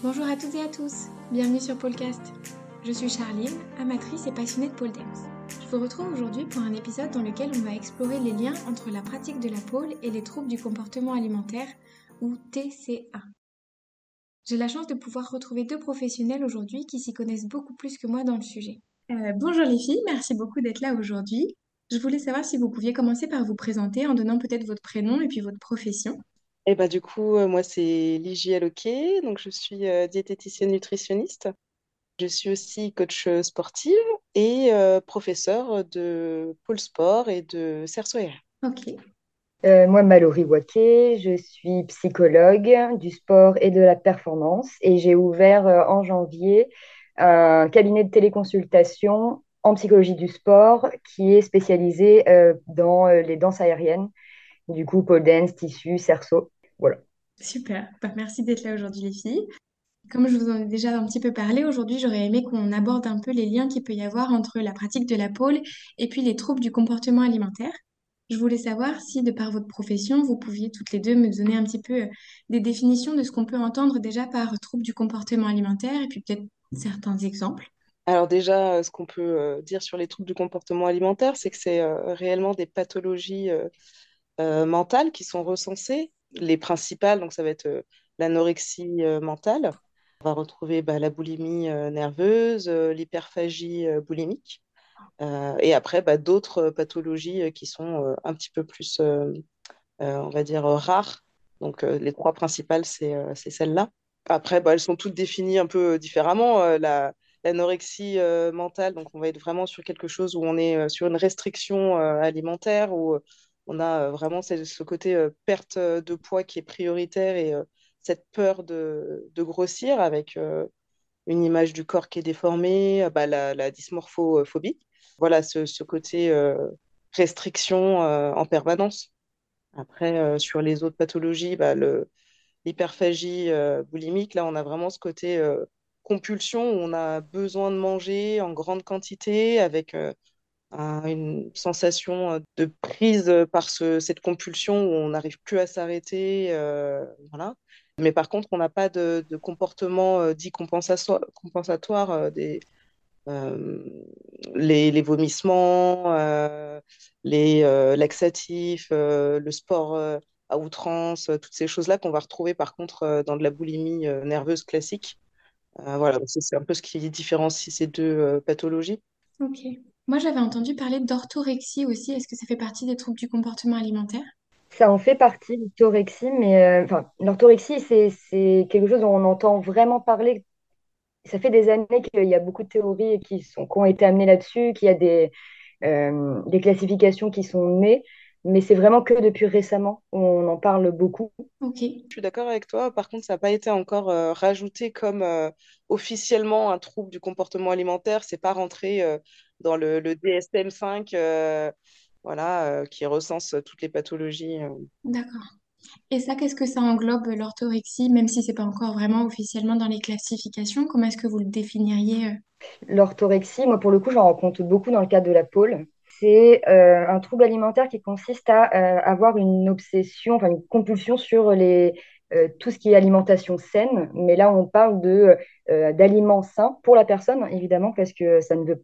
Bonjour à toutes et à tous, bienvenue sur Polcast. Je suis Charline, amatrice et passionnée de pole dance. Je vous retrouve aujourd'hui pour un épisode dans lequel on va explorer les liens entre la pratique de la pole et les troubles du comportement alimentaire, ou TCA. J'ai la chance de pouvoir retrouver deux professionnels aujourd'hui qui s'y connaissent beaucoup plus que moi dans le sujet. Euh, bonjour les filles, merci beaucoup d'être là aujourd'hui. Je voulais savoir si vous pouviez commencer par vous présenter en donnant peut-être votre prénom et puis votre profession. Et bah, du coup, euh, moi, c'est Ligie Alloquet, donc je suis euh, diététicienne nutritionniste. Je suis aussi coach sportive et euh, professeure de pôle sport et de cerceau Ok. moi, Mallory Waquet, je suis psychologue du sport et de la performance et j'ai ouvert en janvier un cabinet de téléconsultation en psychologie du sport qui est spécialisé dans les danses aériennes, du coup pole dance, tissu, cerceau. Voilà. Super. Bah, merci d'être là aujourd'hui, les filles. Comme je vous en ai déjà un petit peu parlé, aujourd'hui, j'aurais aimé qu'on aborde un peu les liens qu'il peut y avoir entre la pratique de la pôle et puis les troubles du comportement alimentaire. Je voulais savoir si, de par votre profession, vous pouviez toutes les deux me donner un petit peu euh, des définitions de ce qu'on peut entendre déjà par troubles du comportement alimentaire et puis peut-être certains exemples. Alors déjà, euh, ce qu'on peut euh, dire sur les troubles du comportement alimentaire, c'est que c'est réellement des pathologies mentales qui sont recensées les principales, donc ça va être euh, l'anorexie euh, mentale. On va retrouver bah, la boulimie euh, nerveuse, l'hyperphagie boulimique. et après, bah, d'autres pathologies qui sont un petit peu plus, on va dire, rares. Donc, les trois principales, c'est celles-là. Après, bah, elles sont toutes définies un peu différemment. La, l'anorexie mentale, donc on va être vraiment sur quelque chose où on est sur une restriction alimentaire, où on a euh, vraiment ce côté euh, perte euh, de poids qui est prioritaire et cette peur de, grossir avec une image du corps qui est déformée, bah, la, dysmorphophobie. Voilà, ce, côté restriction en permanence. Après, sur les autres pathologies, bah, l'hyperphagie boulimique, là, on a vraiment ce côté compulsion où on a besoin de manger en grande quantité avec une sensation euh, de prise par cette compulsion où on n'arrive plus à s'arrêter. Euh, voilà. Mais par contre, on n'a pas de, comportement euh, dit compensatoire, des, les, vomissements, les laxatifs, le sport à outrance, toutes ces choses-là qu'on va retrouver par contre dans de la boulimie nerveuse classique. voilà, c'est un peu ce qui différencie ces deux pathologies. Ok. Moi, j'avais entendu parler d'orthorexie aussi. Est-ce que ça fait partie des troubles du comportement alimentaire? Ça en fait partie, l'orthorexie, mais euh, l'orthorexie, c'est quelque chose dont on entend vraiment parler. Ça fait des années qu'il y a beaucoup de théories qui, sont, qui ont été amenées là-dessus, qu'il y a des, euh, des classifications qui sont nées, mais c'est vraiment que depuis récemment on en parle beaucoup. Ok. Je suis d'accord avec toi. Par contre, ça n'a pas été encore euh, rajouté comme officiellement un trouble du comportement alimentaire. C'est pas rentré dans le, DSM-5, euh, voilà, euh, qui recense toutes les pathologies. Euh. D'accord. Et ça, qu'est-ce que ça englobe l'orthorexie, même si c'est pas encore vraiment officiellement dans les classifications? Comment est-ce que vous le définiriez? L'orthorexie, moi pour le coup, j'en rencontre beaucoup dans le cadre de la pôle. C'est un trouble alimentaire qui consiste à avoir une obsession, enfin une compulsion sur les, tout ce qui est alimentation saine. Mais là, on parle de d'aliments sains pour la personne, évidemment, parce que ça ne veut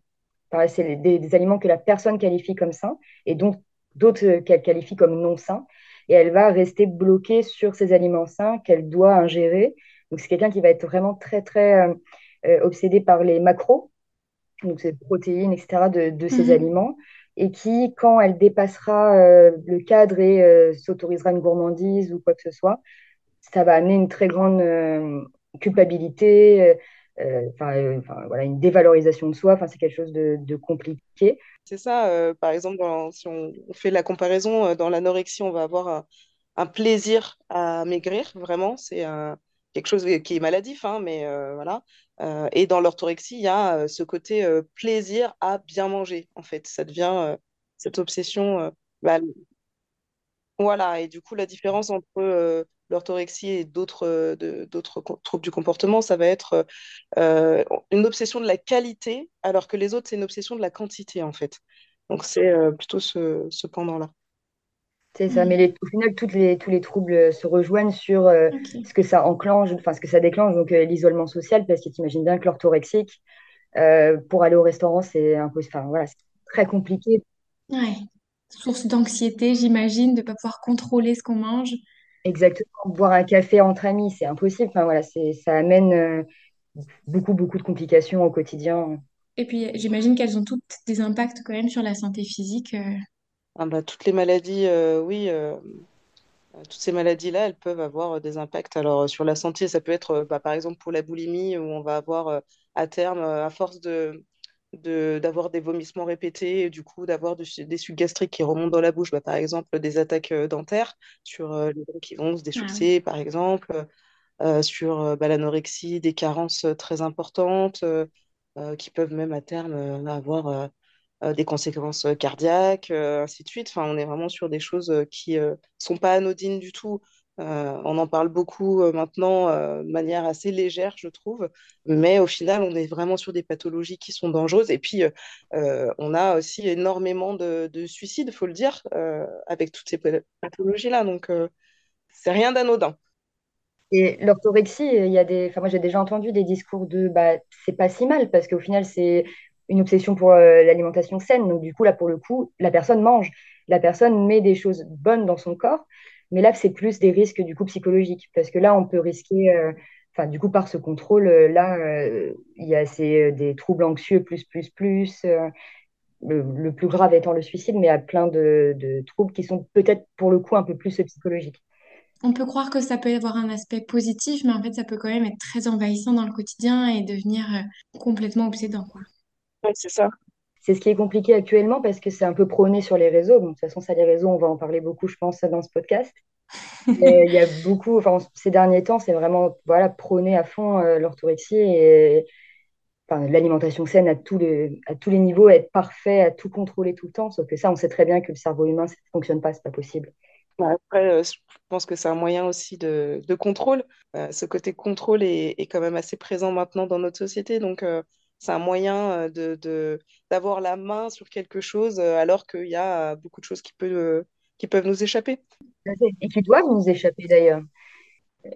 c'est des, aliments que la personne qualifie comme sains et donc d'autres euh, qu'elle qualifie comme non sains. Et elle va rester bloquée sur ces aliments sains qu'elle doit ingérer. Donc, c'est quelqu'un qui va être vraiment très, très euh, euh, obsédé par les macros, donc ces protéines, etc., de, ces mhm. aliments, et qui, quand elle dépassera le cadre et s'autorisera une gourmandise ou quoi que ce soit, ça va amener une très grande culpabilité, euh, euh, enfin voilà, une dévalorisation de soi. Enfin, c'est quelque chose de, compliqué. C'est ça, euh, par exemple, si on, fait la comparaison, dans l'anorexie, on va avoir un, plaisir à maigrir, vraiment. C'est quelque chose qui est maladif, hein, mais voilà. et dans l'orthorexie, il y a ce côté plaisir à bien manger, en fait. Ça devient cette obsession. Bah, voilà, et du coup, la différence entre l'orthorexie et d'autres euh, d'autres troubles du comportement, ça va être euh, une obsession de la qualité, alors que les autres, c'est une obsession de la quantité, en fait. Donc, c'est euh, plutôt ce, ce pendant-là. C'est ça, mais les, au final, toutes les, tous les troubles se rejoignent sur euh, ce que ça enclenche, enfin ce que ça déclenche, donc euh, l'isolement social, parce que tu imagines bien que l'orthorexique, euh, pour aller au restaurant, c'est enfin voilà, c'est très compliqué. Ouais. Source d'anxiété, j'imagine, de ne pas pouvoir contrôler ce qu'on mange. Exactement, boire un café entre amis, c'est impossible, enfin voilà, c'est, ça amène euh, beaucoup, beaucoup de complications au quotidien. Et puis, j'imagine qu'elles ont toutes des impacts quand même sur la santé physique. euh. Ah bah, toutes les maladies, euh, oui, euh, toutes ces maladies-là, elles peuvent avoir des impacts. Alors, sur la santé, ça peut être, bah, par exemple, pour la boulimie, où on va avoir à terme, à force de, de, d'avoir des vomissements répétés, et du coup, d'avoir des sucs gastriques qui remontent dans la bouche, bah, par exemple, des attaques euh, dentaires sur euh, les dents qui vont se Ah oui. déchausser, par exemple, euh, sur bah, l'anorexie, des carences très importantes, qui peuvent même à terme avoir. des conséquences cardiaques, ainsi de suite. Enfin, on est vraiment sur des choses qui euh, sont pas anodines du tout. Euh, on en parle beaucoup euh, maintenant euh, de manière assez légère, je trouve, mais au final, on est vraiment sur des pathologies qui sont dangereuses. Et puis, on a aussi énormément de, de suicides, faut le dire, avec toutes ces pa- pathologies-là. Donc, c'est rien d'anodin. Et l'orthorexie, il y a des, enfin moi j'ai déjà entendu des discours de, bah c'est pas si mal parce qu'au final c'est une obsession pour l'alimentation saine. Donc du coup là pour le coup, la personne mange, la personne met des choses bonnes dans son corps, mais là c'est plus des risques du coup psychologiques parce que là on peut risquer, euh, enfin du coup par ce contrôle euh, là euh, il y a ces, des troubles anxieux plus plus plus. euh, le, le plus grave étant le suicide, mais il y a plein de, de troubles qui sont peut-être pour le coup un peu plus psychologiques. On peut croire que ça peut avoir un aspect positif, mais en fait, ça peut quand même être très envahissant dans le quotidien et devenir complètement obsédant, quoi. Ouais, c'est ça. C'est ce qui est compliqué actuellement parce que c'est un peu prôné sur les réseaux. Bon, de toute façon, ça, les réseaux, on va en parler beaucoup, je pense, dans ce podcast. Il y a beaucoup, enfin, ces derniers temps, c'est vraiment voilà, prôné à fond euh, l'orthorexie et enfin, l'alimentation saine à tous les, à tous les niveaux, être parfait, à tout contrôler tout le temps. Sauf que ça, on sait très bien que le cerveau humain, ça ne fonctionne pas, c'est pas possible. Ouais, Après, euh, je pense que c'est un moyen aussi de, de contrôle. Euh, ce côté contrôle est, est quand même assez présent maintenant dans notre société. Donc, euh, c'est un moyen euh, de, d'avoir la main sur quelque chose euh, alors qu'il y a euh, beaucoup de choses qui peuvent, euh, qui peuvent nous échapper. Et qui doivent nous échapper d'ailleurs.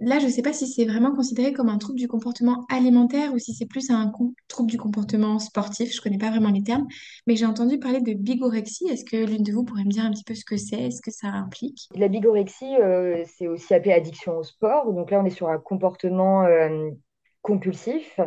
Là, je ne sais pas si c'est vraiment considéré comme un trouble du comportement alimentaire ou si c'est plus un trouble du comportement sportif. Je ne connais pas vraiment les termes, mais j'ai entendu parler de bigorexie. Est-ce que l'une de vous pourrait me dire un petit peu ce que c'est, ce que ça implique? La bigorexie, euh, c'est aussi appelé addiction au sport. Donc là, on est sur un comportement euh, compulsif,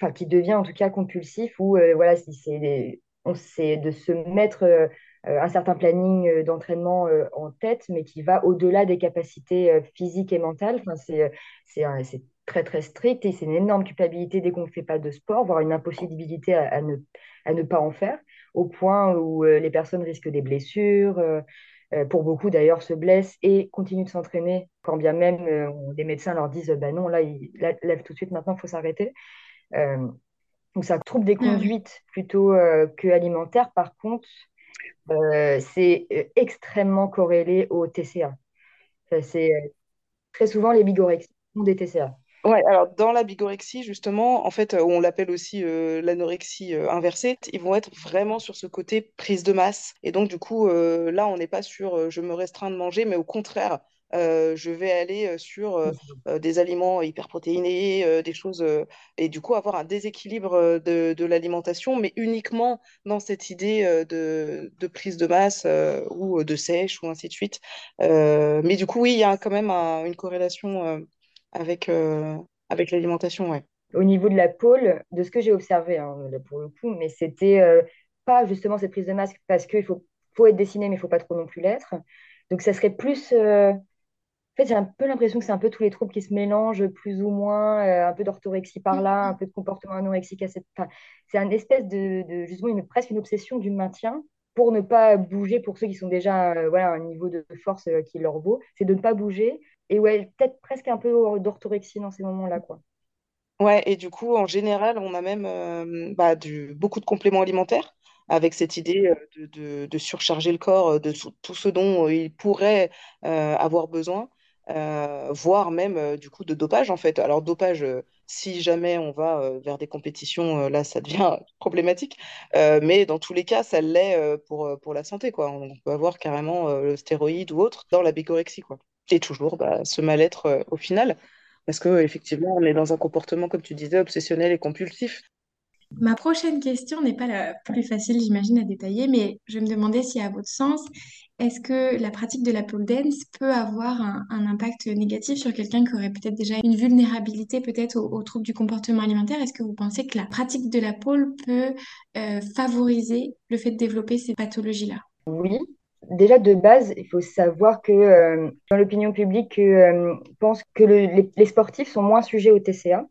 enfin qui devient en tout cas compulsif, où euh, voilà, c'est des- on sait de se mettre euh, euh, un certain planning d'entraînement en tête, mais qui va au-delà des capacités physiques et mentales. Enfin, c'est c'est très très strict et c'est une énorme culpabilité dès qu'on ne fait pas de sport, voire une impossibilité à, ne, à ne pas en faire, au point où les personnes risquent des blessures. pour beaucoup d'ailleurs, se blessent et continuent de s'entraîner, quand bien même les médecins leur disent bah non, là, il, là, lève tout de suite, maintenant, il faut s'arrêter. Euh, donc ça trouble des oui. conduites plutôt euh, que alimentaires. Par contre, euh, c'est extrêmement corrélé au TCA. C'est très souvent les bigorexies ont des TCA. Ouais, alors dans la bigorexie, justement, en fait, on l'appelle aussi euh, l'anorexie euh, inversée, ils vont être vraiment sur ce côté prise de masse. Et donc, du coup, euh, là, on n'est pas sur je me restreins de manger, mais au contraire, euh, je vais aller sur euh, euh, des aliments hyperprotéinés, euh, des choses, et du coup, avoir un déséquilibre de, de l'alimentation, mais uniquement dans cette idée de, de prise de masse ou de sèche ou ainsi de suite. Mais du coup, oui, il y a quand même un- une corrélation. avec, avec l'alimentation, ouais. Au niveau de la pôle, de ce que j'ai observé, hein, là, pour le coup, mais c'était pas justement cette prise de masque parce qu'il faut, faut être dessiné, mais il faut pas trop non plus l'être. Donc ça serait plus euh, En fait, j'ai un peu l'impression que c'est un peu tous les troubles qui se mélangent plus ou moins, euh, un peu d'orthorexie par là, un peu de comportement anorexique à cette... Enfin, c'est un espèce de, de- justement une, presque une obsession du maintien pour ne pas bouger pour ceux qui sont déjà euh, voilà, à un niveau de force euh, qui leur vaut, c'est de ne pas bouger. Et ouais, peut-être presque un peu d'orthorexie dans ces moments-là, quoi. Ouais, et du coup, en général, on a même euh, bah, du, beaucoup de compléments alimentaires avec cette idée de, de, de surcharger le corps de tout ce dont il pourrait avoir besoin. Euh, voire même euh, du coup de dopage en fait. Alors dopage, euh, si jamais on va vers des compétitions, là ça devient problématique, mais dans tous les cas, ça l'est pour, pour la santé quoi. On peut avoir carrément le stéroïde ou autre dans la bigorexie quoi. Et toujours bah, ce mal-être au final, parce que effectivement on est dans un comportement comme tu disais obsessionnel et compulsif. Ma prochaine question n'est pas la plus facile, j'imagine, à détailler, mais je me demandais si, à votre sens, est-ce que la pratique de la pole dance peut avoir un, impact négatif sur quelqu'un qui aurait peut-être déjà une vulnérabilité peut-être aux, troubles du comportement alimentaire? Est-ce que vous pensez que la pratique de la pole peut euh, favoriser le fait de développer ces pathologies-là? Oui, déjà de base, il faut savoir que euh, dans l'opinion publique, euh, pense que le- les, les sportifs sont moins sujets au TCA,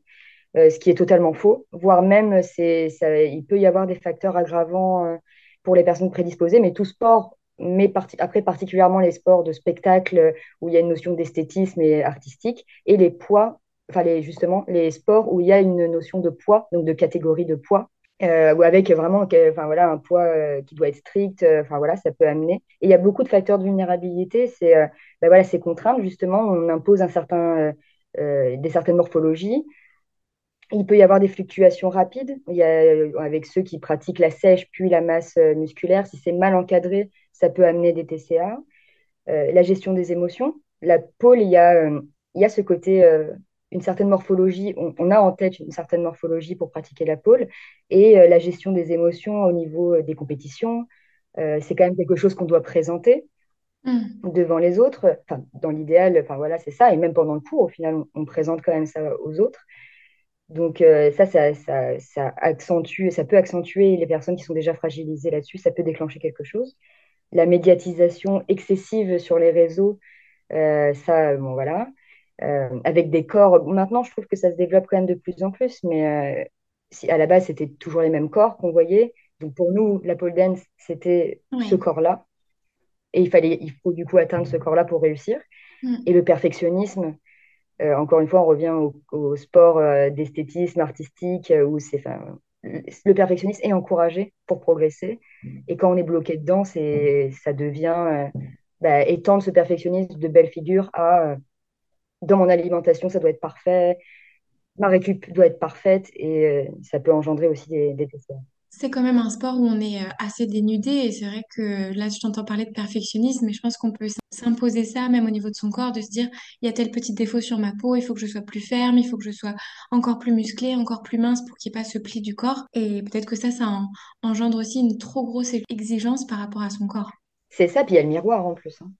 euh, ce qui est totalement faux, voire même c'est, ça, il peut y avoir des facteurs aggravants euh, pour les personnes prédisposées, mais tout sport, mais après particulièrement les sports de spectacle euh, où il y a une notion d'esthétisme et artistique, et les poids, enfin les, justement les sports où il y a une notion de poids, donc de catégorie de poids euh, ou avec vraiment enfin, voilà, un poids euh, qui doit être strict, euh, voilà, ça peut amener. Et il y a beaucoup de facteurs de vulnérabilité, c'est euh, ben voilà, ces contraintes, justement, on impose un certain, euh, euh, des certaines morphologies. Il peut y avoir des fluctuations rapides. Il y a, euh, avec ceux qui pratiquent la sèche puis la masse euh, musculaire, si c'est mal encadré, ça peut amener des TCA. Euh, la gestion des émotions. La pôle, il y a, euh, il y a ce côté, euh, une certaine morphologie, on, on a en tête une certaine morphologie pour pratiquer la pôle, et la gestion des émotions au niveau des compétitions, c'est quand même quelque chose qu'on doit présenter Hmm. devant les autres, enfin, dans l'idéal, enfin voilà, c'est ça, et même pendant le cours, au final, on, on présente quand même ça aux autres. Donc euh, ça, ça, ça, ça accentue, ça peut accentuer les personnes qui sont déjà fragilisées là-dessus, ça peut déclencher quelque chose. La médiatisation excessive sur les réseaux, euh, ça, bon voilà, Euh, avec des corps. Maintenant, je trouve que ça se développe quand même de plus en plus, mais euh, si, à la base, c'était toujours les mêmes corps qu'on voyait. Donc pour nous, la pole dance, c'était ce corps-là, et il fallait, il faut du coup atteindre ce corps-là pour réussir. Hmm. Et le perfectionnisme, euh, encore une fois, on revient au, au sport euh, d'esthétisme artistique euh, où c'est, le perfectionnisme est encouragé pour progresser. Et quand on est bloqué dedans, c'est, ça devient euh, bah, étendre ce perfectionnisme de belle figure à euh, dans mon alimentation, ça doit être parfait, ma récup doit être parfaite et euh, ça peut engendrer aussi des, des décès. C'est quand même un sport où on est euh, assez dénudé et c'est vrai que là, je t'entends parler de perfectionnisme, mais je pense qu'on peut s'imposer ça même au niveau de son corps, de se dire, il y a tel petit défaut sur ma peau, il faut que je sois plus ferme, il faut que je sois encore plus musclée, encore plus mince pour qu'il n'y ait pas ce pli du corps. Et peut-être que ça, ça en- engendre aussi une trop grosse exigence par rapport à son corps. C'est ça, puis il y a le miroir en plus. hein.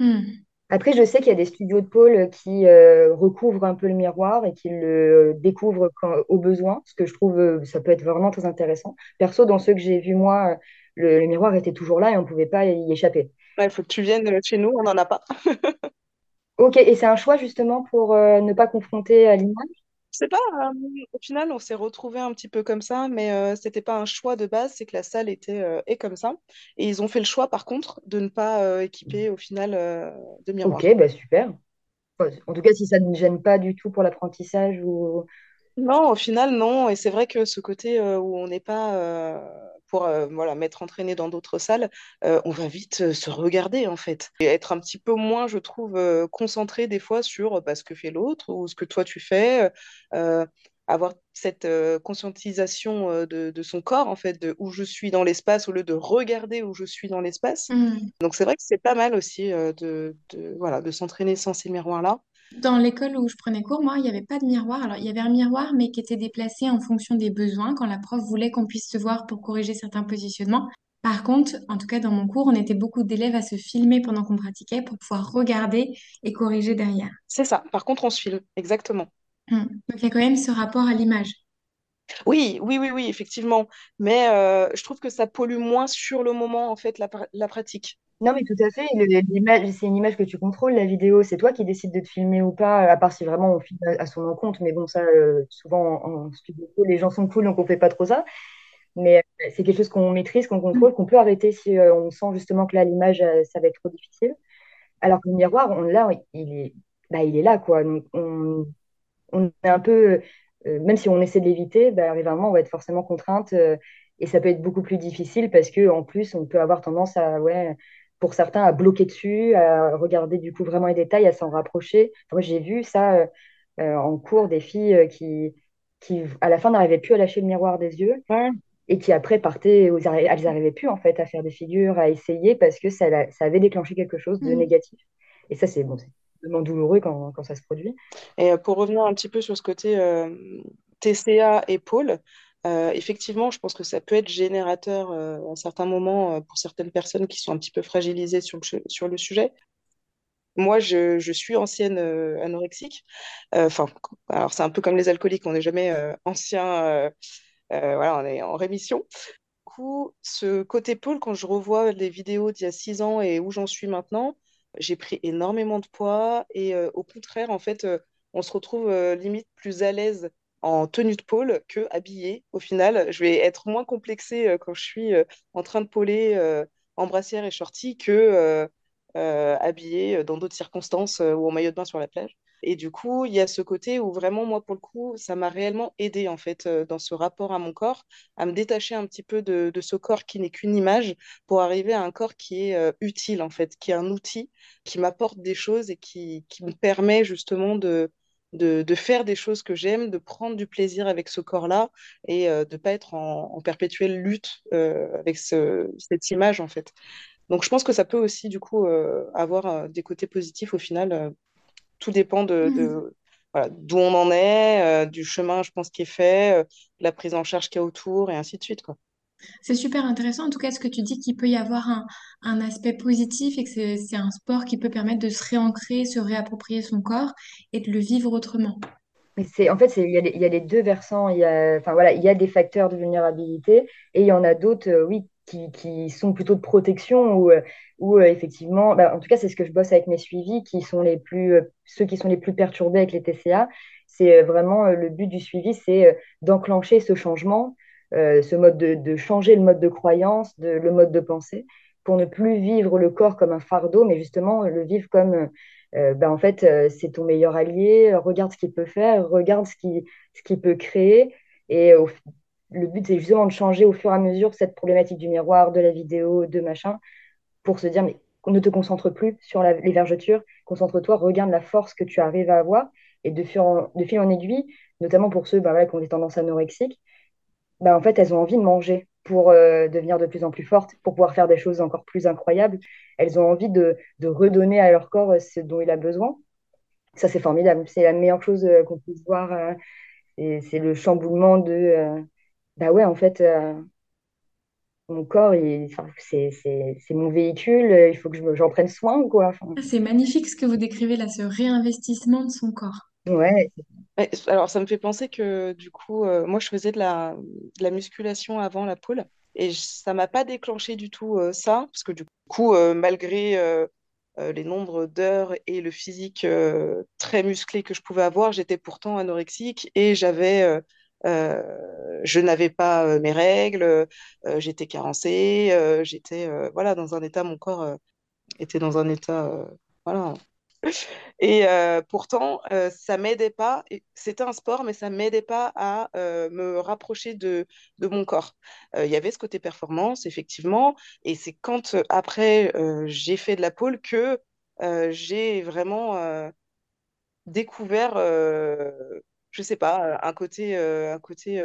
Hmm. Après, je sais qu'il y a des studios de pôle qui euh, recouvrent un peu le miroir et qui le découvrent quand- au besoin, ce que je trouve euh, ça peut être vraiment très intéressant. Perso, dans ceux que j'ai vus, moi, le, le miroir était toujours là et on ne pouvait pas y échapper. Ouais, Il faut que tu viennes euh, chez nous, on n'en a pas. Ok, et c'est un choix justement pour euh, ne pas confronter à l'image? C'est pas, euh, au final, on s'est retrouvés un petit peu comme ça, mais euh, c'était pas un choix de base, c'est que la salle était euh, est comme ça. Et ils ont fait le choix, par contre, de ne pas euh, équiper au final euh, de Ok, miroir. bah super. Enfin, En tout cas, si ça ne gêne pas du tout pour l'apprentissage ou... Non, au final, non. Et c'est vrai que ce côté euh, où on n'est pas euh, pour euh, voilà, m'être entraîné dans d'autres salles, euh, on va vite euh, se regarder en fait. Et être un petit peu moins, je trouve, concentré des fois sur bah, ce que fait l'autre ou ce que toi tu fais. avoir cette euh, conscientisation euh, de, de son corps en fait, de où je suis dans l'espace au lieu de regarder où je suis dans l'espace. Hmm. Donc c'est vrai que c'est pas mal aussi euh, de, de, voilà, de s'entraîner sans ces miroirs-là. Dans l'école où je prenais cours, moi, il n'y avait pas de miroir. Alors, il y avait un miroir, mais qui était déplacé en fonction des besoins, quand la prof voulait qu'on puisse se voir pour corriger certains positionnements. Par contre, en tout cas dans mon cours, on était beaucoup d'élèves à se filmer pendant qu'on pratiquait pour pouvoir regarder et corriger derrière. C'est ça. Par contre, on se filme, exactement. Hmm. Donc, il y a quand même ce rapport à l'image. Oui, oui, oui, oui, effectivement. Mais euh, je trouve que ça pollue moins sur le moment, en fait, la pratique. Non, mais tout à fait. c'est une image que tu contrôles, la vidéo. C'est toi qui décides de te filmer ou pas, à part si vraiment on filme à, son encontre. Mais bon, ça, euh, souvent les gens sont cool, donc on fait pas trop ça. Mais euh, c'est quelque chose qu'on maîtrise, qu'on contrôle, qu'on peut arrêter si euh, on sent justement que là, l'image, ça va être trop difficile. Alors que le miroir, on l'a, il est, bah, il est là, quoi. Donc, on, est un peu, même si on essaie de l'éviter, bah, on va être forcément contrainte. et ça peut être beaucoup plus difficile parce que en plus, on peut avoir tendance à, ouais, pour certains, à bloquer dessus, à regarder du coup vraiment les détails, à s'en rapprocher. moi, j'ai vu ça en cours des filles qui, qui, à la fin, n'arrivaient plus à lâcher le miroir des yeux. Et qui après partaient, elles n'arrivaient plus en fait à faire des figures, à essayer parce que ça, ça avait déclenché quelque chose de mmh. négatif. Et ça, c'est bon, vraiment douloureux quand, quand, ça se produit. Et pour revenir un petit peu sur ce côté TCA et pôle, euh, effectivement, je pense que ça peut être générateur euh, à certains moments euh, pour certaines personnes qui sont un petit peu fragilisées sur le, sujet. Moi, je, suis ancienne anorexique. Enfin, alors c'est un peu comme les alcooliques, on n'est jamais ancien, voilà, on est en rémission. Du coup, ce côté pôle, quand je revois les vidéos d'il y a six ans et où j'en suis maintenant, j'ai pris énormément de poids et au contraire, en fait, on se retrouve limite plus à l'aise en tenue de pôle que habillée. Au final, je vais être moins complexée euh, quand je suis euh, en train de pôler euh, en brassière et shorty que habillée dans d'autres circonstances ou en maillot de bain sur la plage. Et du coup, il y a ce côté où vraiment, moi, pour le coup, ça m'a réellement aidé, en fait, dans ce rapport à mon corps, à me détacher un petit peu de, ce corps qui n'est qu'une image pour arriver à un corps qui est utile, en fait, qui est un outil, qui m'apporte des choses et qui, qui me permet justement de, de, faire des choses que j'aime, de prendre du plaisir avec ce corps-là et euh, de ne pas être en, perpétuelle lutte euh, avec cette image, en fait. Donc, je pense que ça peut aussi, du coup, euh, avoir des côtés positifs au final. tout dépend de, mmh. d'où on en est, du chemin, je pense, qui est fait, la prise en charge qu'il y a autour et ainsi de suite, quoi. C'est super intéressant, en tout cas, ce que tu dis qu'il peut y avoir un, aspect positif et que c'est un sport qui peut permettre de se réancrer, se réapproprier son corps et de le vivre autrement. En fait, il y, a les deux versants. Il y a, voilà, il y a des facteurs de vulnérabilité et il y en a d'autres, euh, oui, qui, sont plutôt de protection ou, euh, euh, effectivement, bah, en tout cas, c'est ce que je bosse avec mes suivis, qui sont les plus, ceux qui sont les plus perturbés avec les TCA. C'est vraiment le but du suivi, c'est d'enclencher ce changement euh, ce mode de, changer le mode de croyance, le mode de pensée, pour ne plus vivre le corps comme un fardeau, mais justement le vivre comme, euh, ben en fait, euh, c'est ton meilleur allié, regarde ce qu'il peut faire, regarde ce qu'il ce qu'il peut créer. Et le but, c'est justement de changer au fur et à mesure cette problématique du miroir, de la vidéo, de machin, pour se dire, mais ne te concentre plus sur les vergetures, concentre-toi, regarde la force que tu arrives à avoir. Et de fil en, de fil en aiguille, notamment pour ceux ben, qui ont des tendances anorexiques, bah, en fait, elles ont envie de manger pour euh, devenir de plus en plus fortes, pour pouvoir faire des choses encore plus incroyables. Elles ont envie de, redonner à leur corps euh, ce dont il a besoin. Ça, c'est formidable. C'est la meilleure chose euh, qu'on puisse voir. c'est le chamboulement de bah ouais, en fait, mon corps, c'est mon véhicule, il faut que j'en prenne soin. quoi. C'est magnifique ce que vous décrivez là, ce réinvestissement de son corps. Ouais, alors, ça me fait penser que du coup, euh, moi, je faisais de la, la musculation avant la pole et ça m'a pas déclenché du tout euh, ça, parce que du coup, euh, malgré les nombres d'heures et le physique très musclé que je pouvais avoir, j'étais pourtant anorexique et j'avais, je n'avais pas mes règles, j'étais carencée, j'étais voilà dans un état, mon corps était dans un état voilà et euh, pourtant, euh, ça m'aidait pas. C'était un sport, mais ça m'aidait pas à euh, me rapprocher de, de mon corps. Il y avait ce côté performance, effectivement. Et c'est quand, après, j'ai fait de la pole que j'ai vraiment découvert, je sais pas, un côté, un côté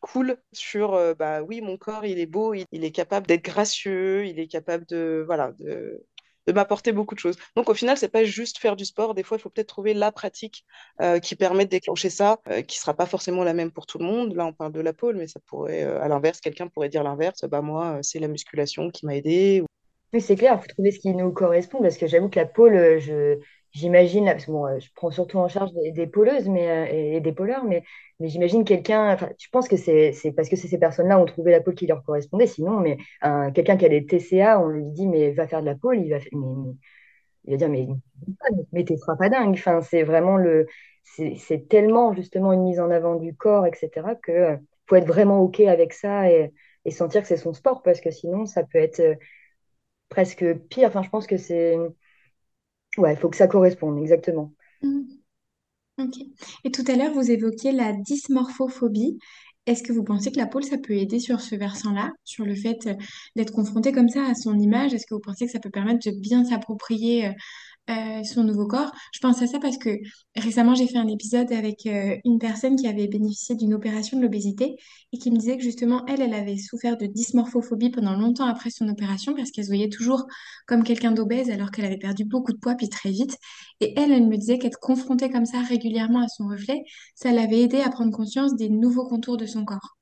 cool sur, bah oui, mon corps, il est beau, il, il est capable d'être gracieux, il est capable de, voilà, de de m'apporter beaucoup de choses. Donc au final, c'est pas juste faire du sport. Des fois, il faut peut-être trouver la pratique euh, qui permet de déclencher ça, euh, qui sera pas forcément la même pour tout le monde. Là, on parle de la pôle, mais ça pourrait, euh, à l'inverse, quelqu'un pourrait dire l'inverse. Bah moi, c'est la musculation qui m'a aidé. Oui, c'est clair. Il faut trouver ce qui nous correspond parce que j'avoue que la pôle, je j'imagine, parce que bon, euh, je prends surtout en charge des, pôleuses mais, euh, et, des pôleurs, mais, mais j'imagine quelqu'un, enfin, je pense que c'est parce que ces personnes-là ont trouvé la pôle qui leur correspondait, sinon, mais quelqu'un qui a des TCA, on lui dit, mais va faire de la pôle, il va, mais, il va dire, mais, mais t'es pas dingue, enfin, c'est vraiment le, c'est tellement justement une mise en avant du corps, etc., que euh, faut être vraiment OK avec ça et, et sentir que c'est son sport, parce que sinon, ça peut être presque pire. Enfin, je pense que c'est Ouais, il faut que ça corresponde, exactement. Mmh. Ok. Et tout à l'heure, vous évoquiez la dysmorphophobie. Est-ce que vous pensez que la pôle, ça peut aider sur ce versant-là, sur le fait euh, d'être confronté comme ça à son image? Est-ce que vous pensez que ça peut permettre de bien s'approprier euh, son nouveau corps. Je pense à ça parce que récemment, j'ai fait un épisode avec euh, une personne qui avait bénéficié d'une opération de l'obésité et qui me disait que justement, elle, elle avait souffert de dysmorphophobie pendant longtemps après son opération parce qu'elle se voyait toujours comme quelqu'un d'obèse alors qu'elle avait perdu beaucoup de poids puis très vite. Et elle, elle me disait qu'être confrontée comme ça régulièrement à son reflet, ça l'avait aidé à prendre conscience des nouveaux contours de son corps.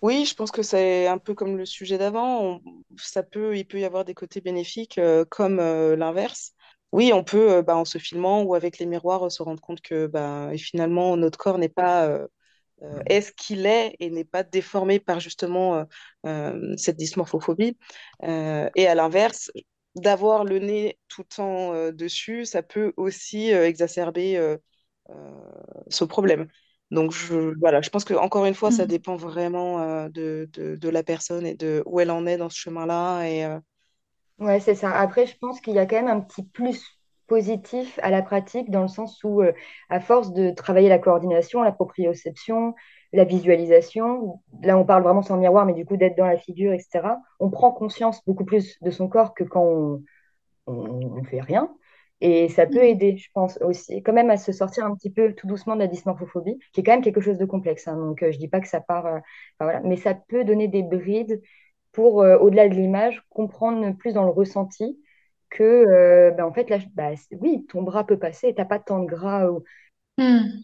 Oui, je pense que c'est un peu comme le sujet d'avant. Ça peut, il peut y avoir des côtés bénéfiques euh, comme l'inverse. Oui, on peut, euh, bah, en se filmant ou avec les miroirs, euh, se rendre compte que bah, finalement, notre corps n'est pas euh, euh, est ce qu'il est et n'est pas déformé par justement euh, cette dysmorphophobie. Euh, et à l'inverse, d'avoir le nez tout le temps dessus, ça peut aussi exacerber ce problème. Donc je, voilà, je pense que encore une fois, ça Mm. dépend vraiment de, de, de la personne et de où elle en est dans ce chemin-là. Et Ouais, c'est ça. Après, je pense qu'il y a quand même un petit plus positif à la pratique dans le sens où, euh, à force de travailler la coordination, la proprioception, la visualisation, là on parle vraiment sans miroir, mais du coup d'être dans la figure, etc., on prend conscience beaucoup plus de son corps que quand on, on fait rien. Et ça peut Mm. aider, je pense aussi, quand même à se sortir un petit peu tout doucement de la dysmorphophobie, qui est quand même quelque chose de complexe. hein. donc, euh, je dis pas que ça part, euh, enfin, voilà, mais ça peut donner des brides pour, euh, au-delà de l'image, comprendre plus dans le ressenti que, euh, ben, en fait, là, bah, oui, ton bras peut passer, t'as pas tant de gras. ou- Mm.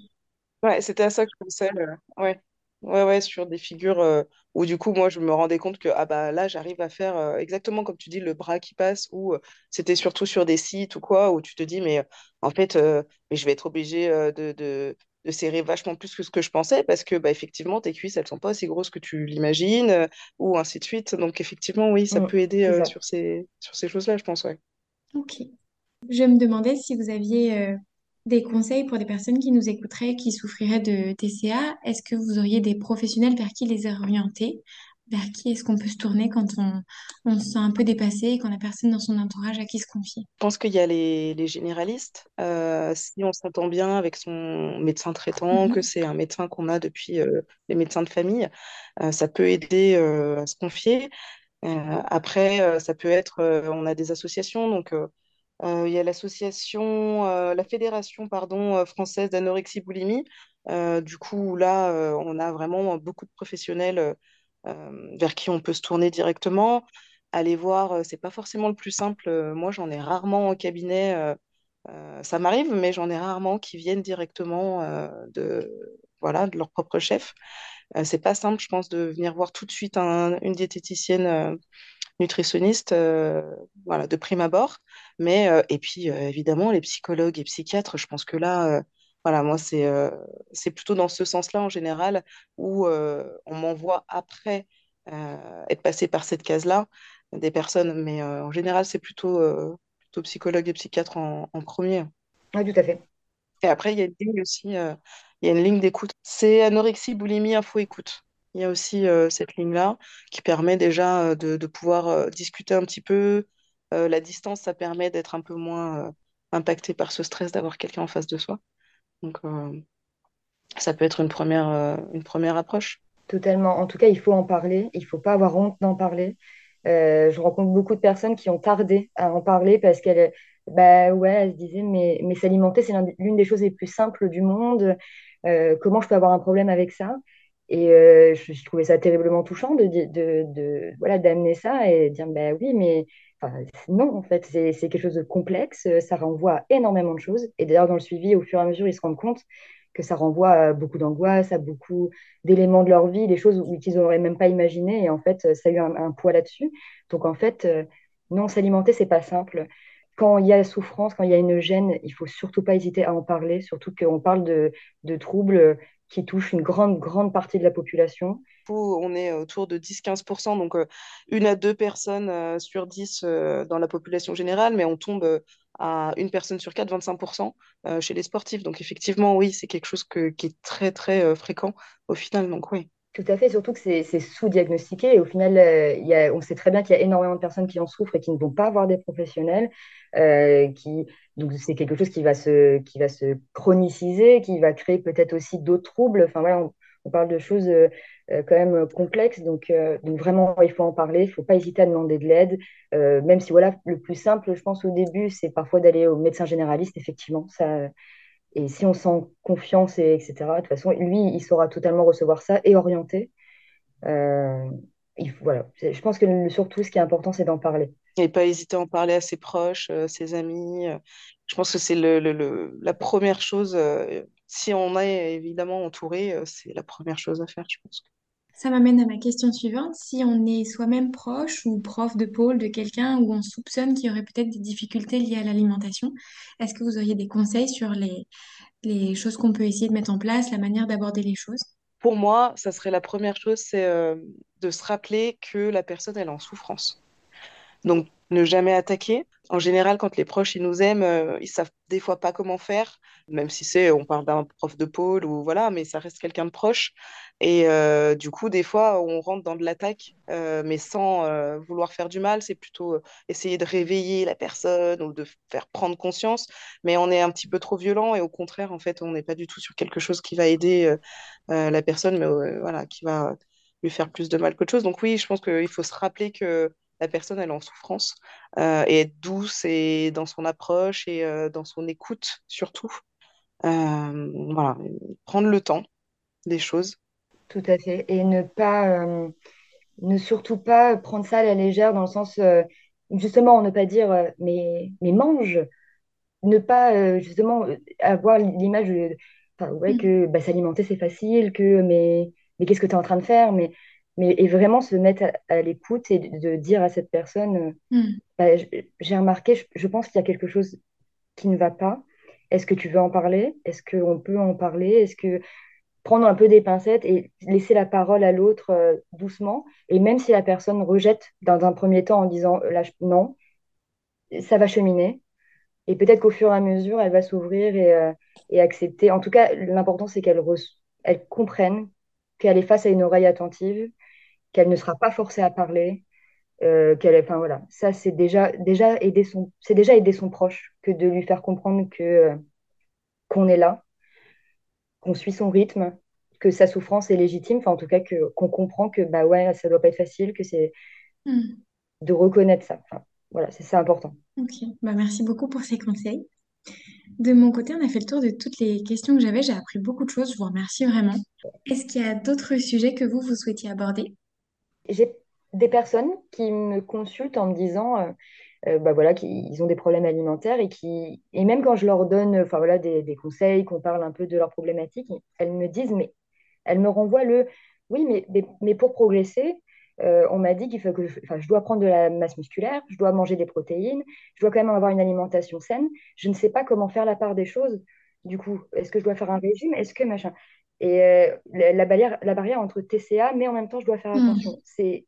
Ouais, c'était à ça que je pensais. euh, ouais. Ouais, ouais, sur des figures euh, où du coup, moi, je me rendais compte que ah bah là, j'arrive à faire euh, exactement comme tu dis, le bras qui passe, ou euh, c'était surtout sur des sites ou quoi, où tu te dis, mais en fait, euh, mais je vais être obligée euh, de, de, de serrer vachement plus que ce que je pensais, parce que bah, effectivement, tes cuisses, elles sont pas aussi grosses que tu l'imagines, euh, ou ainsi de suite. Donc, effectivement, oui, ça peut aider euh, sur ces, sur ces choses-là, je pense, ouais. Ok. Je me demandais si vous aviez euh, des conseils pour des personnes qui nous écouteraient, qui souffriraient de TCA. Est-ce que vous auriez des professionnels vers qui les orienter? Vers qui est-ce qu'on peut se tourner quand on, on se sent un peu dépassé et qu'on n'a personne dans son entourage à qui se confier? Je pense qu'il y a les, les généralistes. Euh, si on s'entend bien avec son médecin traitant, que Mhm. c'est un médecin qu'on a depuis euh, les médecins de famille, euh, ça peut aider à se confier. Après, ça peut être, on a des associations, donc il y a l'association, la fédération, pardon, française d'anorexie boulimie. Euh, du coup, là, on a vraiment beaucoup de professionnels vers qui on peut se tourner directement. Aller voir, euh, c'est pas forcément le plus simple. Euh, moi, j'en ai rarement en cabinet. euh, euh, ça m'arrive, mais j'en ai rarement qui viennent directement euh, de, voilà, de leur propre chef. Euh, c'est pas simple, je pense, de venir voir tout de suite un- une diététicienne euh, nutritionniste, euh, voilà, de prime abord. Mais, euh, et puis, euh, évidemment, les psychologues et psychiatres, je pense que là, euh, voilà, moi, c'est euh, c'est plutôt dans ce sens-là, en général, où euh, on m'envoie après euh, être passé par cette case-là, des personnes. Mais en général, c'est plutôt, plutôt psychologue et psychiatre en, en premier. Oui, tout à fait. Et après, il y a une ligne aussi, il y a une ligne d'écoute. C'est anorexie, boulimie, info, écoute. Il y a aussi cette ligne-là qui permet déjà de, de pouvoir discuter un petit peu. La distance, ça permet d'être un peu moins impacté par ce stress d'avoir quelqu'un en face de soi. Donc, euh, ça peut être une première, euh, une première approche. Totalement. En tout cas, il faut en parler. Il faut pas avoir honte d'en parler. Euh, je rencontre beaucoup de personnes qui ont tardé à en parler parce qu'elles, bah ouais, se disaient, mais, mais s'alimenter, c'est l'une des choses les plus simples du monde. Comment je peux avoir un problème avec ça? Et je, trouvais ça terriblement touchant de, de, de- voilà, d'amener ça et dire, bah oui, mais non, en fait, c'est, quelque chose de complexe. Ça renvoie à énormément de choses. Et d'ailleurs, dans le suivi, au fur et à mesure, ils se rendent compte que ça renvoie à beaucoup d'angoisse, à beaucoup d'éléments de leur vie, des choses qu'ils n'auraient même pas imaginé. Et en fait, ça a eu un, poids là-dessus. Donc en fait, euh, non, s'alimenter, c'est pas simple. Quand il y a souffrance, quand il y a une gêne, il faut surtout pas hésiter à en parler, surtout qu'on parle de troubles qui touchent une grande, grande partie de la population. on est autour de 10-15%, donc euh, une à deux personnes euh, sur 10 euh, dans la population générale, mais on tombe à une personne sur quatre, 25% euh, chez les sportifs. Donc effectivement, oui, c'est quelque chose que- qui est très, très fréquent au final. Donc oui. Tout à fait, surtout que c'est sous-diagnostiqué. Et au final, euh, il y a- on sait très bien qu'il y a énormément de personnes qui en souffrent et qui ne vont pas voir des professionnels. euh, qui, donc c'est quelque chose qui va se, qui va se chroniciser, qui va créer peut-être aussi d'autres troubles. Enfin voilà, on, parle de choses quand même complexes. Donc, vraiment, il faut en parler. Il ne faut pas hésiter à demander de l'aide. même si, voilà, le plus simple, je pense, au début, c'est parfois d'aller au médecin généraliste, effectivement. Et si on sent confiance, et, etc., de toute façon, lui, il saura totalement recevoir ça et orienter. il voilà. Je pense que surtout, ce qui est important, c'est d'en parler. Et pas hésiter à en parler à ses proches, ses amis. Je pense que c'est le, le, la première chose si on est évidemment entouré, euh, c'est la première chose à faire, je pense. Ça m'amène à ma question suivante. Si on est soi-même proche ou prof de pôle de quelqu'un où on soupçonne qu'il y aurait peut-être des difficultés liées à l'alimentation, est-ce que vous auriez des conseils sur les, les choses qu'on peut essayer de mettre en place, la manière d'aborder les choses? Pour moi, ça serait la première chose, c'est euh, de se rappeler que la personne, elle est en souffrance. Donc, ne jamais attaquer. En général, quand les proches ils nous aiment, euh, ils savent des fois pas comment faire, même si c'est, on parle d'un prof de pôle ou voilà, mais ça reste quelqu'un de proche. Et euh, du coup, des fois, on rentre dans de l'attaque, euh, mais sans vouloir faire du mal. C'est plutôt essayer de réveiller la personne ou de faire prendre conscience. Mais on est un petit peu trop violent et au contraire, en fait, on n'est pas du tout sur quelque chose qui va aider la personne, mais voilà, qui va lui faire plus de mal qu'autre chose. Donc oui, je pense qu'il faut se rappeler que la personne elle est en souffrance euh, et être douce et dans son approche et euh, dans son écoute surtout. Euh, voilà, prendre le temps des choses. Tout à fait. Et ne pas, ne surtout pas prendre ça à la légère dans le sens, justement, ne pas dire mais, mais mange. Ne pas, justement, avoir l'image ouais, mm. que bah, s'alimenter c'est facile, que mais, mais qu'est-ce que tu es en train de faire? Mais mais et vraiment se mettre à, l'écoute et de, dire à cette personne, hmm. bah, j'ai remarqué, je, pense qu'il y a quelque chose qui ne va pas. Est-ce que tu veux en parler? Est-ce qu'on peut en parler? Est-ce que prendre un peu des pincettes et laisser la parole à l'autre euh, doucement? Et même si la personne rejette dans un premier temps en disant là, non, ça va cheminer. Et peut-être qu'au fur et à mesure, elle va s'ouvrir et, euh, et, accepter. En tout cas, l'important, c'est qu'elle elle comprenne qu'elle est face à une oreille attentive qu'elle ne sera pas forcée à parler, euh, qu'elle, enfin voilà, ça c'est déjà déjà aider son, c'est déjà aider son proche que de lui faire comprendre que euh, qu'on est là, qu'on suit son rythme, que sa souffrance est légitime, enfin en tout cas que qu'on comprend que bah ouais, ça doit pas être facile, que c'est hmm. de reconnaître ça. Enfin, voilà, c'est ça important. Ok, bah merci beaucoup pour ces conseils. De mon côté, on a fait le tour de toutes les questions que j'avais. J'ai appris beaucoup de choses. Je vous remercie vraiment. Est-ce qu'il y a d'autres sujets que vous, vous souhaitiez aborder? J'ai des personnes qui me consultent en me disant, euh, euh, bah voilà, qu'ils ont des problèmes alimentaires et qui, et même quand je leur donne, enfin voilà, des, conseils, qu'on parle un peu de leurs problématiques, elles me disent, mais elles me renvoient le, oui, mais, mais, pour progresser, euh, on m'a dit qu'il faut que je, je dois prendre de la masse musculaire, je dois manger des protéines, je dois quand même avoir une alimentation saine. Je ne sais pas comment faire la part des choses. Du coup, est-ce que je dois faire un régime? Est-ce que machin? Et euh, la, barrière, la barrière entre TCA, mais en même temps, je dois faire hmm. attention. C'est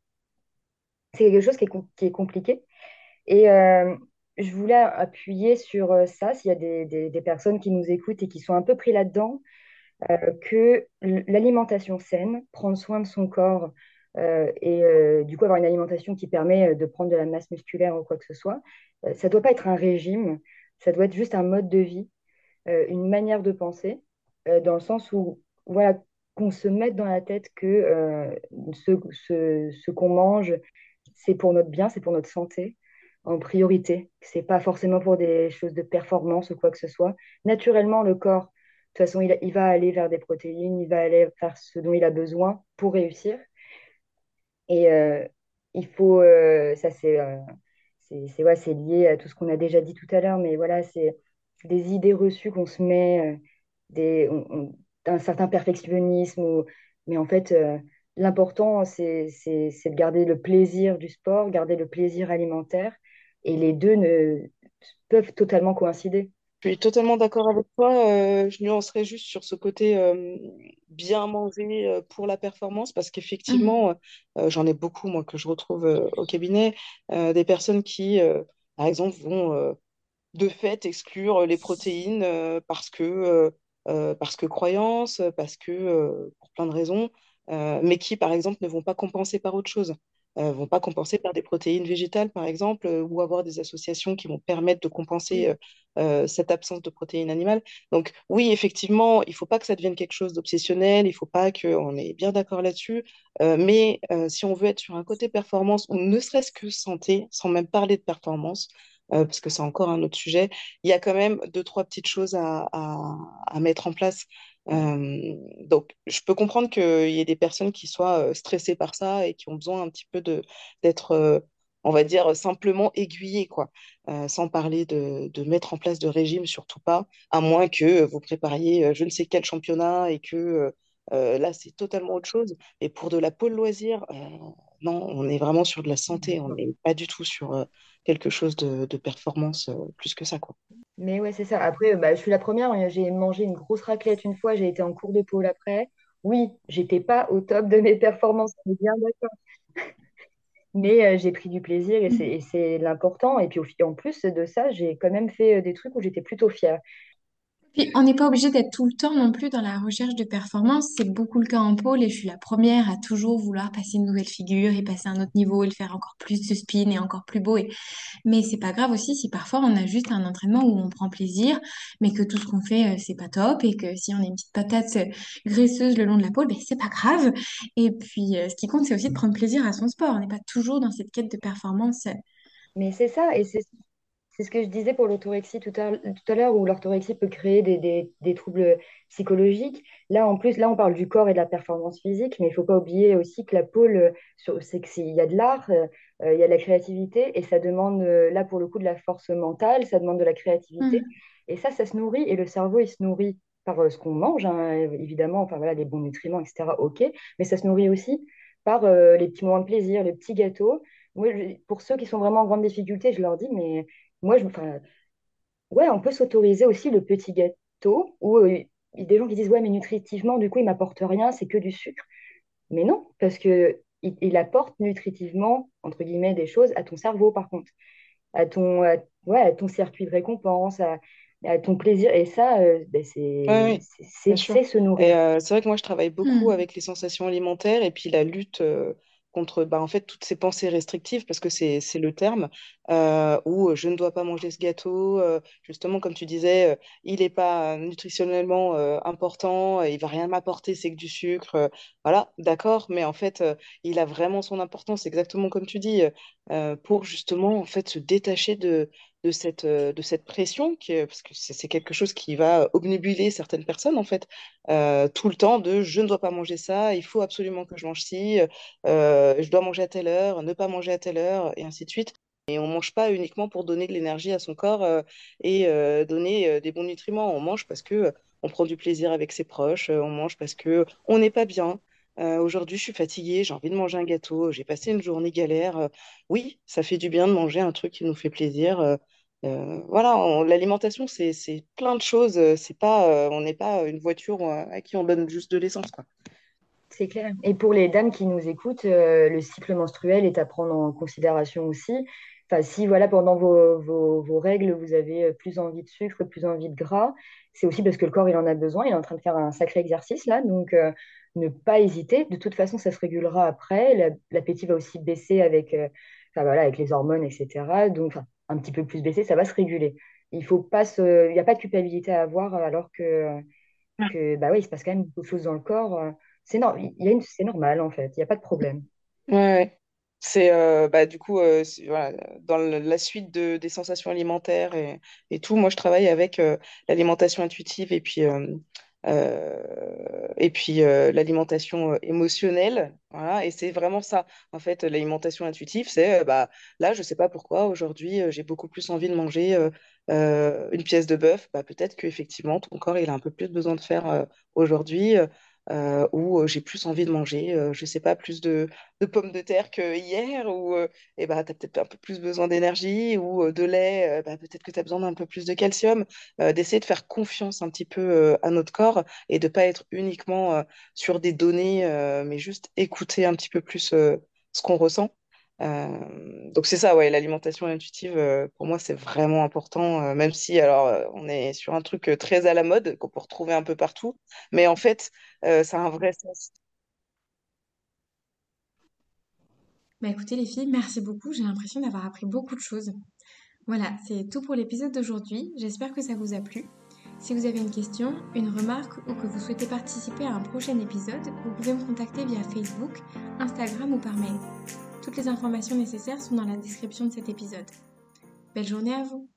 quelque chose qui est, qui est compliqué. Et euh, je voulais appuyer sur ça, s'il y a des, des, personnes qui nous écoutent et qui sont un peu pris là-dedans, que l'alimentation saine, prendre soin de son corps et du coup avoir une alimentation qui permet de prendre de la masse musculaire ou quoi que ce soit, ça ne doit pas être un régime, ça doit être juste un mode de vie, une manière de penser, dans le sens où voilà, qu'on se mette dans la tête que euh, ce, qu'on mange, c'est pour notre bien, c'est pour notre santé en priorité. C'est pas forcément pour des choses de performance ou quoi que ce soit. Naturellement, le corps, de toute façon, il, il, va aller vers des protéines, il va aller faire ce dont il a besoin pour réussir. Et euh, il faut, euh, ça c'est c'est ouais, lié à tout ce qu'on a déjà dit tout à l'heure, mais voilà, c'est des idées reçues qu'on se met, des, un certain perfectionnisme. Mais en fait, euh, l'important, c'est de garder le plaisir du sport, garder le plaisir alimentaire. Et les deux ne, peuvent totalement coïncider. Je suis totalement d'accord avec toi. Euh, je nuancerais juste sur ce côté euh, bien manger pour la performance, parce qu'effectivement, j'en ai beaucoup, moi, que je retrouve au cabinet, des personnes qui, par exemple, vont de fait exclure les protéines parce que euh, parce que croyance, parce que euh, pour plein de raisons, euh, mais qui, par exemple, ne vont pas compenser par autre chose. Ne vont pas compenser par des protéines végétales, par exemple, ou avoir des associations qui vont permettre de compenser cette absence de protéines animales. Donc oui, effectivement, il ne faut pas que ça devienne quelque chose d'obsessionnel, il ne faut pas qu'on est bien d'accord là-dessus, mais si on veut être sur un côté performance, ou ne serait-ce que santé, sans même parler de performance, parce que c'est encore un autre sujet, il y a quand même deux, trois petites choses à, à mettre en place. Euh, donc, je peux comprendre qu'il y ait des personnes qui soient euh, stressées par ça et qui ont besoin un petit peu d'être, euh, on va dire, simplement aiguillées, quoi. sans parler de, de, mettre en place de régime, surtout pas, à moins que vous prépariez je ne sais quel championnat et que là, c'est totalement autre chose. Et pour de la pôle loisir, on est vraiment sur de la santé, on n'est pas du tout sur quelque chose de, de performance plus que ça, quoi. Mais ouais, c'est ça. Après, bah, je suis la première. Hein. J'ai mangé une grosse raclette une fois. J'ai été en cours de pôle après. Oui, j'étais pas au top de mes performances, on est bien d'accord. Mais euh, j'ai pris du plaisir et c'est l'important. Et puis en plus de ça, j'ai quand même fait euh, des trucs où j'étais plutôt fière. On n'est pas obligé d'être tout le temps non plus dans la recherche de performance. C'est beaucoup le cas en pôle et je suis la première à toujours vouloir passer une nouvelle figure et passer un autre niveau et le faire encore plus de spin et encore plus beau. Et... Mais c'est pas grave aussi si parfois on a juste un entraînement où on prend plaisir, mais que tout ce qu'on fait, euh, c'est pas top et que si on a une petite patate euh, graisseuse le long de la pôle, ben, c'est pas grave. Et puis, euh, ce qui compte, c'est aussi de prendre plaisir à son sport. On n'est pas toujours dans cette quête de performance. Mais c'est ça, et c'est c'est ce que je disais pour l'orthorexie tout à, tout à l'heure, où l'orthorexie peut créer des, des, des, troubles psychologiques. Là, en plus, là, on parle du corps et de la performance physique, mais il ne faut pas oublier aussi que la pôle, c'est qu'il y a de l'art, euh, il y a de la créativité, et ça demande, euh, là, pour le coup, de la force mentale, ça demande de la créativité. Mmh. Et ça, ça se nourrit, et le cerveau, il se nourrit par euh, ce qu'on mange, hein, évidemment, enfin voilà, les bons nutriments, etc., ok, mais ça se nourrit aussi par les petits moments de plaisir, les petits gâteaux. Moi, pour ceux qui sont vraiment en grande difficulté, je leur dis, mais moi, je, ouais, on peut s'autoriser aussi le petit gâteau ou euh, il y a des gens qui disent, ouais, mais nutritivement, du coup, il m'apporte rien, c'est que du sucre. Mais non, parce que il, apporte nutritivement, entre guillemets, des choses à ton cerveau, par contre, à ton, ouais, à ton circuit de récompense, à, ton plaisir. Et ça, euh, ben, c'est c'est se nourrir. Euh, c'est vrai que moi, je travaille beaucoup mmh. avec les sensations alimentaires et puis la lutte contre bah, en fait, toutes ces pensées restrictives, parce que c'est le terme, euh, où je ne dois pas manger ce gâteau, euh, justement, comme tu disais, euh, il n'est pas nutritionnellement important, il va rien m'apporter, c'est que du sucre. voilà, d'accord, mais en fait, il a vraiment son importance, exactement comme tu dis, pour justement en fait, se détacher de, de cette, euh, de cette pression, qui, parce que c'est quelque chose qui va obnubiler certaines personnes, en fait, euh, tout le temps de je ne dois pas manger ça, il faut absolument que je mange ci, euh, je dois manger à telle heure, ne pas manger à telle heure, et ainsi de suite. Et on ne mange pas uniquement pour donner de l'énergie à son corps et donner des bons nutriments. On mange parce que on prend du plaisir avec ses proches, on mange parce que on n'est pas bien. Aujourd'hui, je suis fatiguée, j'ai envie de manger un gâteau, j'ai passé une journée galère. oui, ça fait du bien de manger un truc qui nous fait plaisir. Euh, voilà, l'alimentation, c'est plein de choses. Euh, c'est pas, euh, on n'est pas une voiture à qui on donne juste de l'essence, quoi. C'est clair. Et pour les dames qui nous écoutent, le cycle menstruel est à prendre en considération aussi. Enfin, si voilà, pendant vos, vos, vos, règles, vous avez plus envie de sucre, plus envie de gras, c'est aussi parce que le corps, il en a besoin. Il est en train de faire un sacré exercice là. Donc, ne pas hésiter. De toute façon, ça se régulera après. L'appétit va aussi baisser avec, enfin, voilà, avec les hormones, etc. Donc, un petit peu plus baissé, ça va se réguler. Il faut pas se... Il n'y a pas de culpabilité à avoir alors que, que bah oui, il se passe quand même beaucoup de choses dans le corps. C'est no... il y a une... c'est normal en fait, il n'y a pas de problème. Ouais, c'est euh, bah, du coup euh, voilà, dans la suite de, des sensations alimentaires et, et, tout, moi je travaille avec euh, l'alimentation intuitive et puis euh, et puis euh, l'alimentation euh, émotionnelle, voilà, et c'est vraiment ça. En fait, l'alimentation intuitive, c'est bah, là, je ne sais pas pourquoi, aujourd'hui, j'ai beaucoup plus envie de manger une pièce de bœuf. Bah, peut-être qu'effectivement, ton corps, il a un peu plus besoin de faire aujourd'hui euh, où euh, j'ai plus envie de manger, euh, je sais pas, plus de, pommes de terre que hier, ou et bah, tu as peut-être un peu plus besoin d'énergie, ou de lait, bah, peut-être que tu as besoin d'un peu plus de calcium, d'essayer de faire confiance un petit peu à notre corps et de pas être uniquement sur des données, mais juste écouter un petit peu plus ce qu'on ressent. Euh, donc c'est ça, ouais, l'alimentation intuitive, euh, pour moi, c'est vraiment important, euh, même si alors on est sur un truc très à la mode qu'on peut retrouver un peu partout, mais en fait, ça a un vrai sens. Bah écoutez les filles, merci beaucoup, j'ai l'impression d'avoir appris beaucoup de choses. Voilà, c'est tout pour l'épisode d'aujourd'hui, j'espère que ça vous a plu. Si vous avez une question, une remarque ou que vous souhaitez participer à un prochain épisode, vous pouvez me contacter via Facebook, Instagram ou par mail. Toutes les informations nécessaires sont dans la description de cet épisode. Belle journée à vous